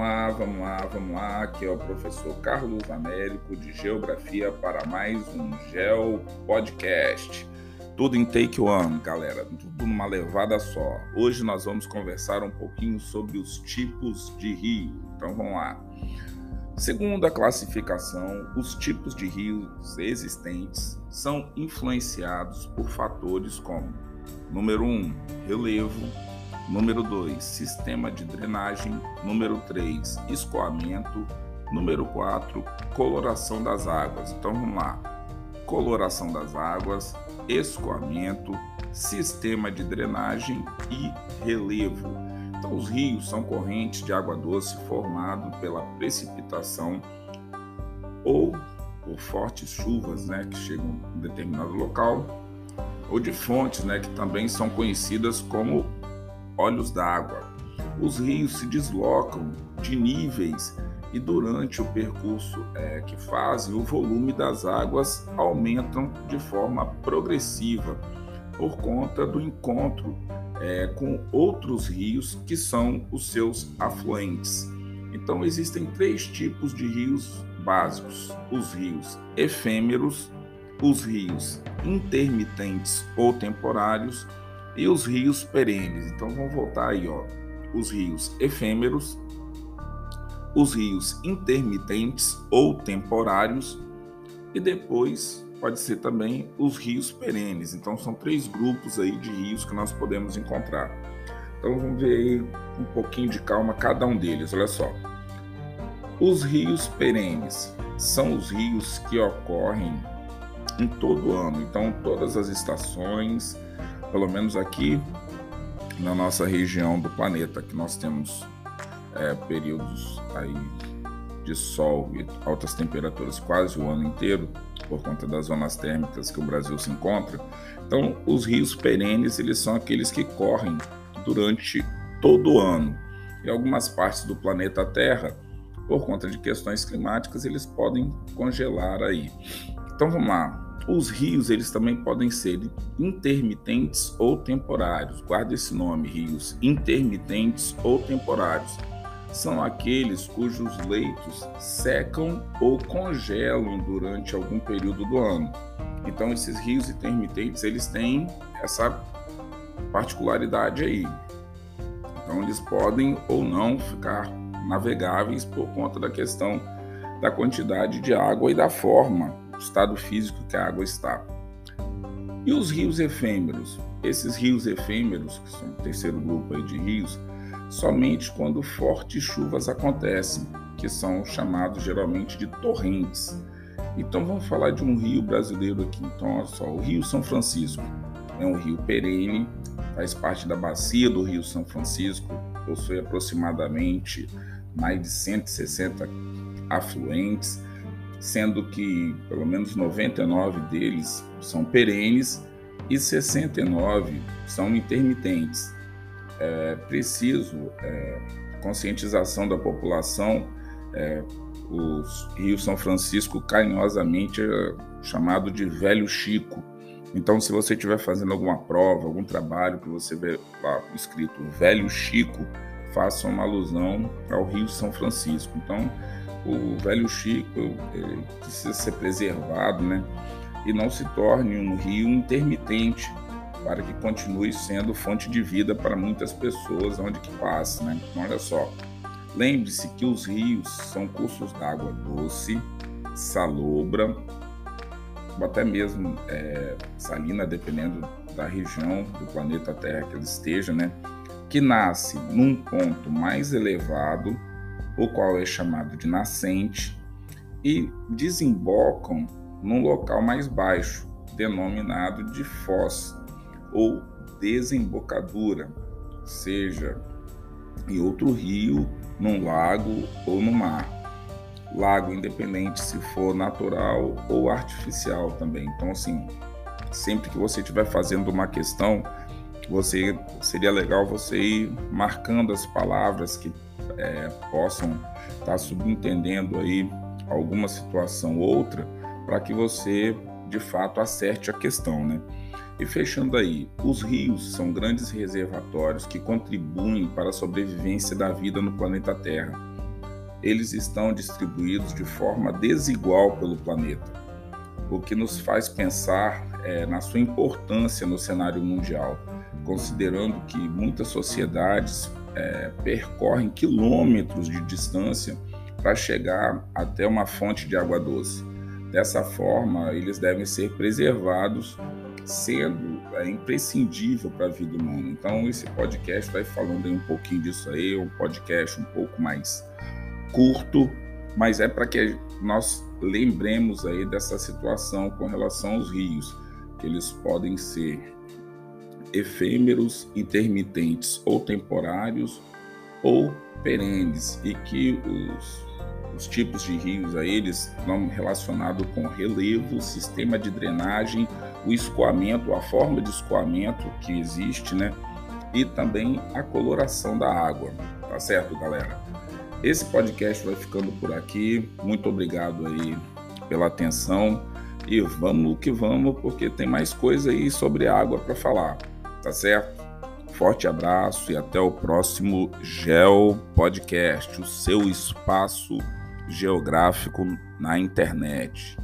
lá, vamos lá, vamos lá. Aqui é o professor Carlos Américo de Geografia para mais um Geo Podcast. Tudo em take one, galera, tudo numa levada só. Hoje nós vamos conversar um pouquinho sobre os tipos de rio. Então vamos lá. Segundo a classificação, os tipos de rios existentes são influenciados por fatores como: número 1, um, relevo, Número 2, sistema de drenagem. Número 3, escoamento. Número 4, coloração das águas. Então vamos lá. Coloração das águas, escoamento, sistema de drenagem e relevo. Então os rios são correntes de água doce formado pela precipitação ou por fortes chuvas, né, que chegam em determinado local, ou de fontes, né, que também são conhecidas como olhos d'água. Os rios se deslocam de níveis e durante o percurso é, que fazem, o volume das águas aumentam de forma progressiva por conta do encontro é, com outros rios que são os seus afluentes. Então existem três tipos de rios básicos: os rios efêmeros, os rios intermitentes ou temporários e os rios perenes. Então vamos voltar aí, ó. Os rios efêmeros, os rios intermitentes ou temporários e depois pode ser também os rios perenes. Então são três grupos aí de rios que nós podemos encontrar. Então vamos ver aí um pouquinho de calma cada um deles. Olha só. Os rios perenes são os rios que ocorrem em todo o ano. Então todas as estações, pelo menos aqui na nossa região do planeta, que nós temos é, períodos aí de sol e altas temperaturas quase o ano inteiro, por conta das zonas térmicas que o Brasil se encontra. Então, os rios perenes, eles são aqueles que correm durante todo o ano. Em algumas partes do planeta Terra, por conta de questões climáticas, eles podem congelar aí. Então, vamos lá. Os rios eles também podem ser intermitentes ou temporários. Guarde esse nome, rios intermitentes ou temporários. São aqueles cujos leitos secam ou congelam durante algum período do ano. Então esses rios intermitentes eles têm essa particularidade aí. Então eles podem ou não ficar navegáveis por conta da questão da quantidade de água e da forma estado físico que a água está. E os rios efêmeros? Esses rios efêmeros, que são o terceiro grupo aí de rios, somente quando fortes chuvas acontecem, que são chamados geralmente de torrentes. Então vamos falar de um rio brasileiro aqui. Então, olha só, o Rio São Francisco é um rio perene, faz parte da bacia do Rio São Francisco, possui aproximadamente mais de 160 afluentes sendo que pelo menos 99 deles são perenes e 69 são intermitentes. É preciso é, conscientização da população. É, o Rio São Francisco carinhosamente é chamado de Velho Chico. Então, se você estiver fazendo alguma prova, algum trabalho que você vê lá escrito Velho Chico, faça uma alusão ao Rio São Francisco. Então, o velho Chico precisa ser preservado, né? E não se torne um rio intermitente para que continue sendo fonte de vida para muitas pessoas onde que passa, né? Então, olha só, lembre-se que os rios são cursos d'água doce, salobra, ou até mesmo é, salina, dependendo da região do planeta Terra que ele esteja, né? Que nasce num ponto mais elevado o qual é chamado de nascente, e desembocam num local mais baixo, denominado de foz ou desembocadura, seja em outro rio, num lago ou no mar. Lago independente se for natural ou artificial também. Então, assim, sempre que você estiver fazendo uma questão, você seria legal você ir marcando as palavras que é, possam estar tá subentendendo aí alguma situação ou outra para que você de fato acerte a questão, né? E fechando aí, os rios são grandes reservatórios que contribuem para a sobrevivência da vida no planeta Terra. eles estão distribuídos de forma desigual pelo planeta, o que nos faz pensar é, na sua importância no cenário mundial, considerando que muitas sociedades é, percorrem quilômetros de distância para chegar até uma fonte de água doce. Dessa forma, eles devem ser preservados, sendo é, imprescindível para a vida humana. Então, esse podcast vai falando um pouquinho disso aí, um podcast um pouco mais curto, mas é para que nós lembremos aí dessa situação com relação aos rios, que eles podem ser efêmeros, intermitentes ou temporários ou perenes e que os, os tipos de rios aí eles estão relacionados com relevo, sistema de drenagem, o escoamento, a forma de escoamento que existe, né? E também a coloração da água, tá certo, galera? Esse podcast vai ficando por aqui. Muito obrigado aí pela atenção e vamos que vamos, porque tem mais coisa aí sobre água para falar, tá certo? Forte abraço e até o próximo Geo Podcast, o seu espaço geográfico na internet.